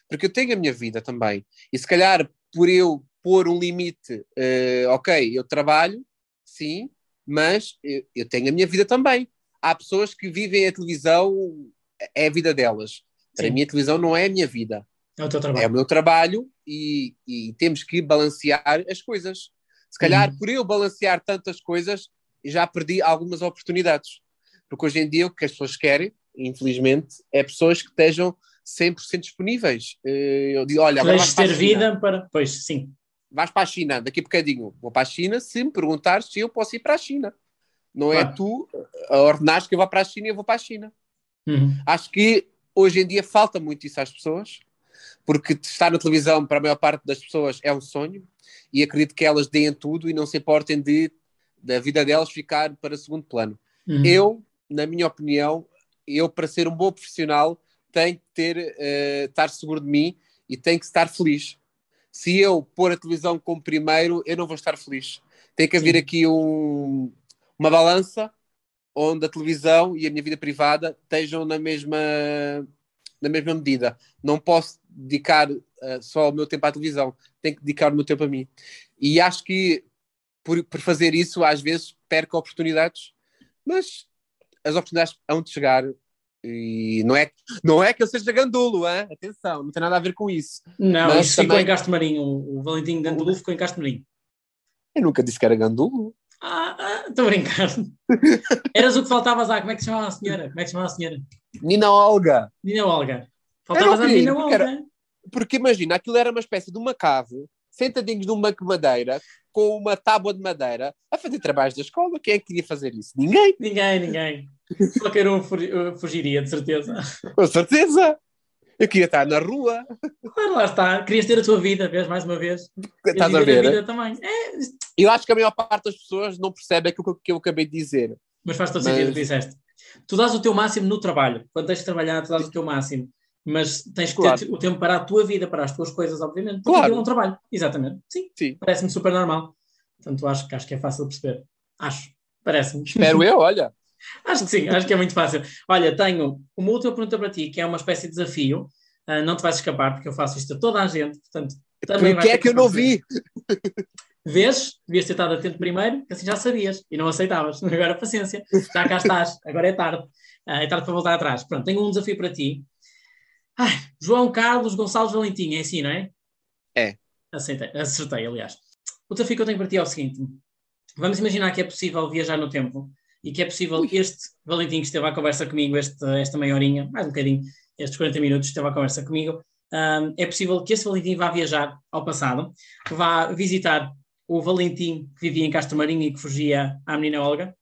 porque eu tenho a minha vida também. E se calhar por eu pôr um limite, uh, ok, eu trabalho, sim, mas eu, eu, tenho a minha vida também. há pessoas que vivem a televisão, é a vida delas. Para Sim. mim, a televisão não é a minha vida. É o teu É trabalho. o meu trabalho e, e temos que balancear as coisas. Se calhar, Uhum. por eu balancear tantas coisas, já perdi algumas oportunidades. Porque hoje em dia o que as pessoas querem, infelizmente, é pessoas que estejam 100% disponíveis. Eh, Eu digo, olha, agora vais ter vida para. Pois, sim. Vais para a China, daqui a bocadinho. Vou para a China se me perguntares se eu posso ir para a China. Não é tu a ordenares que eu vá para a China e eu vou para a China. Uhum. Acho que hoje em dia falta muito isso às pessoas, porque estar na televisão para a maior parte das pessoas é um sonho e acredito que elas deem tudo e não se importem de da vida delas ficar para segundo plano. Uhum. Eu, na minha opinião, eu para ser um bom profissional tenho que ter eh, estar seguro de mim e tenho que estar feliz. Se eu pôr a televisão como primeiro, eu não vou estar feliz. Tem que haver Sim. aqui um- uma balança onde a televisão e a minha vida privada estejam na mesma, na mesma medida. Não posso dedicar eh, só o meu tempo à televisão, tenho que dedicar o meu tempo a mim. E acho que por, por fazer isso, às vezes perco oportunidades, mas as oportunidades hão de chegar. E não é, não é que eu seja gandulo, hein? atenção, não tem nada a ver com isso. Não, Mas isso ficou também- em Castro Marinho. O, Valentim Dantulu ficou em Castro Marinho. Eu nunca disse que era gandulo. Ah, ah, estou a brincar. [laughs] Eras o que faltavas à. Como é que se chamava a senhora? Como é que se chamava a senhora? Nina Olga. Nina Olga. Faltavas à Nina Olga. era- Porque imagina, aquilo era uma espécie de uma cave, sentadinhos num banco de madeira, com uma tábua de madeira, a fazer trabalhos da escola. Quem é que queria fazer isso? Ninguém, Ninguém, ninguém. Um fu- uh, fugiria, de certeza. com certeza. Eu queria estar na rua. Claro, lá está. Querias ter a tua vida, vês, mais uma vez. Estás a ver? a vida também. É, Eu acho que a maior parte das pessoas não percebe aquilo que eu acabei de dizer. mas faz todo Mas- sentido o que disseste. Tu dás o teu máximo no trabalho. Quando tens de trabalhar, tu dás o teu máximo. Mas tens que Claro. ter o tempo para a tua vida, para as tuas coisas, obviamente. Porque Claro. aquilo é um trabalho. Exatamente. Sim. Sim. Parece-me super normal. Portanto, acho, que- acho que é fácil de perceber. Acho. Parece-me. Espero eu, olha. Acho que sim, acho que é muito fácil. Olha, tenho uma última pergunta para ti, que é uma espécie de desafio. Ah, não te vais escapar, porque eu faço isto a toda a gente, portanto, também Porque é que eu não vi? Vês? Devias ter estado atento primeiro, que assim já sabias e não aceitavas. [laughs] Agora, paciência, já cá estás, agora é tarde. Ah, é tarde para voltar atrás. Pronto, tenho um desafio para ti. Ai, João Carlos Gonçalves Valentim, é assim, não é? É. Aceitei, acertei, aliás. O desafio que eu tenho para ti é o seguinte: vamos imaginar que é possível viajar no tempo e que é possível este Valentim que esteve à conversa comigo este, esta meia horinha, mais um bocadinho, estes 40 minutos, esteve à conversa comigo. ahm, é possível que esse Valentim vá viajar ao passado, vá visitar o Valentim que vivia em Castro Marinho e que fugia à menina Olga,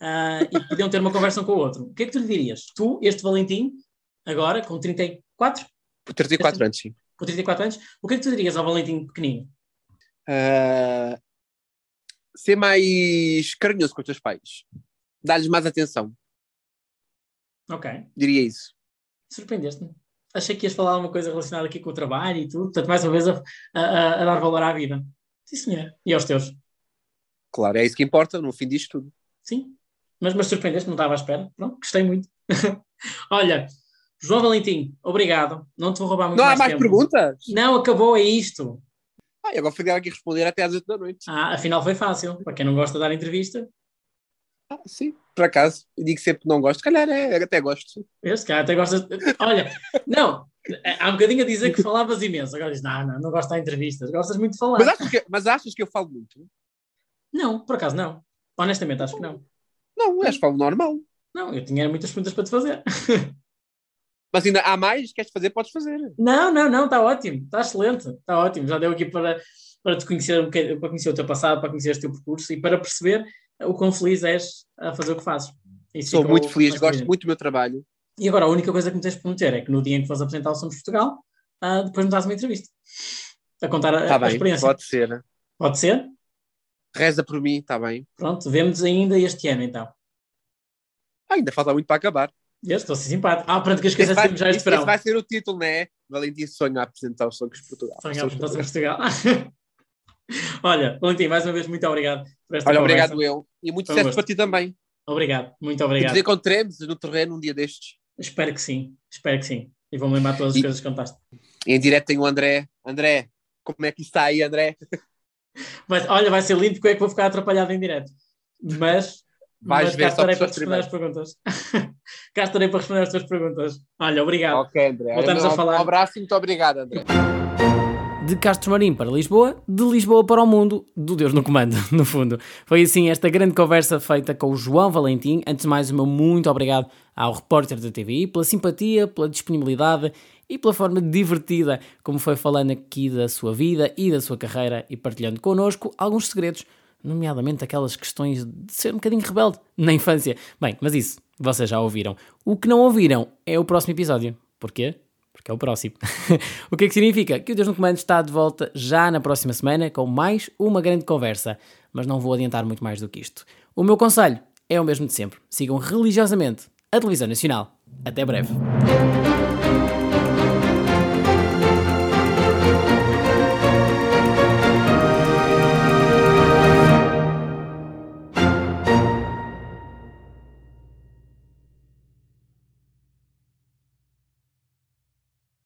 ah, e podiam ter uma conversa um com o outro. O que é que tu lhe dirias? Tu, este Valentim, agora com 34, Por 34 anos, sim. com 34 anos, o que é que tu dirias ao Valentim pequenino? Ah, ser mais carinhoso com os teus pais. Dar-lhes mais atenção. Ok, Diria isso. surpreendeste-me. Achei que ias falar uma coisa relacionada aqui com o trabalho e tudo, portanto, mais uma vez a, a- a dar valor à vida. Sim, senhor. E aos teus? Claro, é isso que importa no fim disto tudo. Sim. Mas, mas surpreendeste, não estava à espera. Pronto, gostei muito. [laughs] Olha, João Valentim, obrigado. Não te vou roubar muito não há mais, tempo. perguntas? Não, acabou, é isto. Ah, agora fui aqui responder até às 8 da noite. Ah, afinal foi fácil. Para quem não gosta de dar entrevista, Ah, sim, por acaso. Digo sempre que não gosto. Se calhar é, até gosto. eu se calhar até gostas. Olha, não, há um bocadinho a dizer que falavas imenso. Agora dizes, não, não, não gosto de entrevistas. Gostas muito de falar. Mas achas, que, mas achas que eu falo muito? Não, por acaso não. Honestamente, acho que não. Não, acho que falo normal. Não, eu tinha muitas perguntas para te fazer. [laughs] Mas ainda há mais? Queres fazer? Podes fazer. Não, não, não, está ótimo, está excelente, está ótimo. Já deu aqui para, para te conhecer um para conhecer o teu passado, para conhecer o teu percurso e para perceber o quão feliz és a fazer o que fazes. Isso Sou muito feliz, gosto muito do meu trabalho. E agora a única coisa que me tens de prometer é que no dia em que fores apresentar o Somos Portugal, ah, depois me dás uma entrevista a contar a, Está a bem, experiência. pode ser. Pode ser? Reza por mim, está bem. Pronto, vemos ainda este ano então. Ah, ainda falta muito para acabar. Eu estou a ser simpático. Ah, pronto, que vai, temos já este esse- esse verão. vai ser o título, não é? Valentim sonha a apresentar os Sons de Portugal. Sonhar Sons de para Portugal. Portugal. [laughs] [laughs] Olha, Valentim, mais uma vez, muito obrigado por esta Olha, conversa. obrigado eu. E muito Foi sucesso para ti também. Obrigado, muito E obrigado. nos encontremos no terreno um dia destes. Espero que sim, espero que sim. E vou-me lembrar todas as E- coisas que contaste. Em direto tem o André. André, como é que está aí, André? [laughs] Vai- olha, vai ser lindo porque é que vou ficar atrapalhado em direto. Mas [laughs] Vais Mas ver cá estarei para responder às perguntas. cá estarei para responder às tuas perguntas. Olha, obrigado. Ok, André. Voltamos a falar. Um abraço e muito obrigado, André. De Castro Marim para Lisboa, de Lisboa para o mundo, do Deus no comando, [laughs] no fundo. Foi assim esta grande conversa feita com o João Valentim. Antes de mais, o meu muito obrigado ao repórter da TVI pela simpatia, pela disponibilidade e pela forma divertida como foi falando aqui da sua vida e da sua carreira e partilhando connosco alguns segredos, nomeadamente aquelas questões de ser um bocadinho rebelde na infância. Bem, mas isso vocês já ouviram. O que não ouviram é o próximo episódio. Porquê? Porque é o próximo. [laughs] o que é que significa? Que o Deus no Comando está de volta já na próxima semana com mais uma grande conversa. Mas não vou adiantar muito mais do que isto. O meu conselho é o mesmo de sempre. Sigam religiosamente a televisão nacional. Até breve.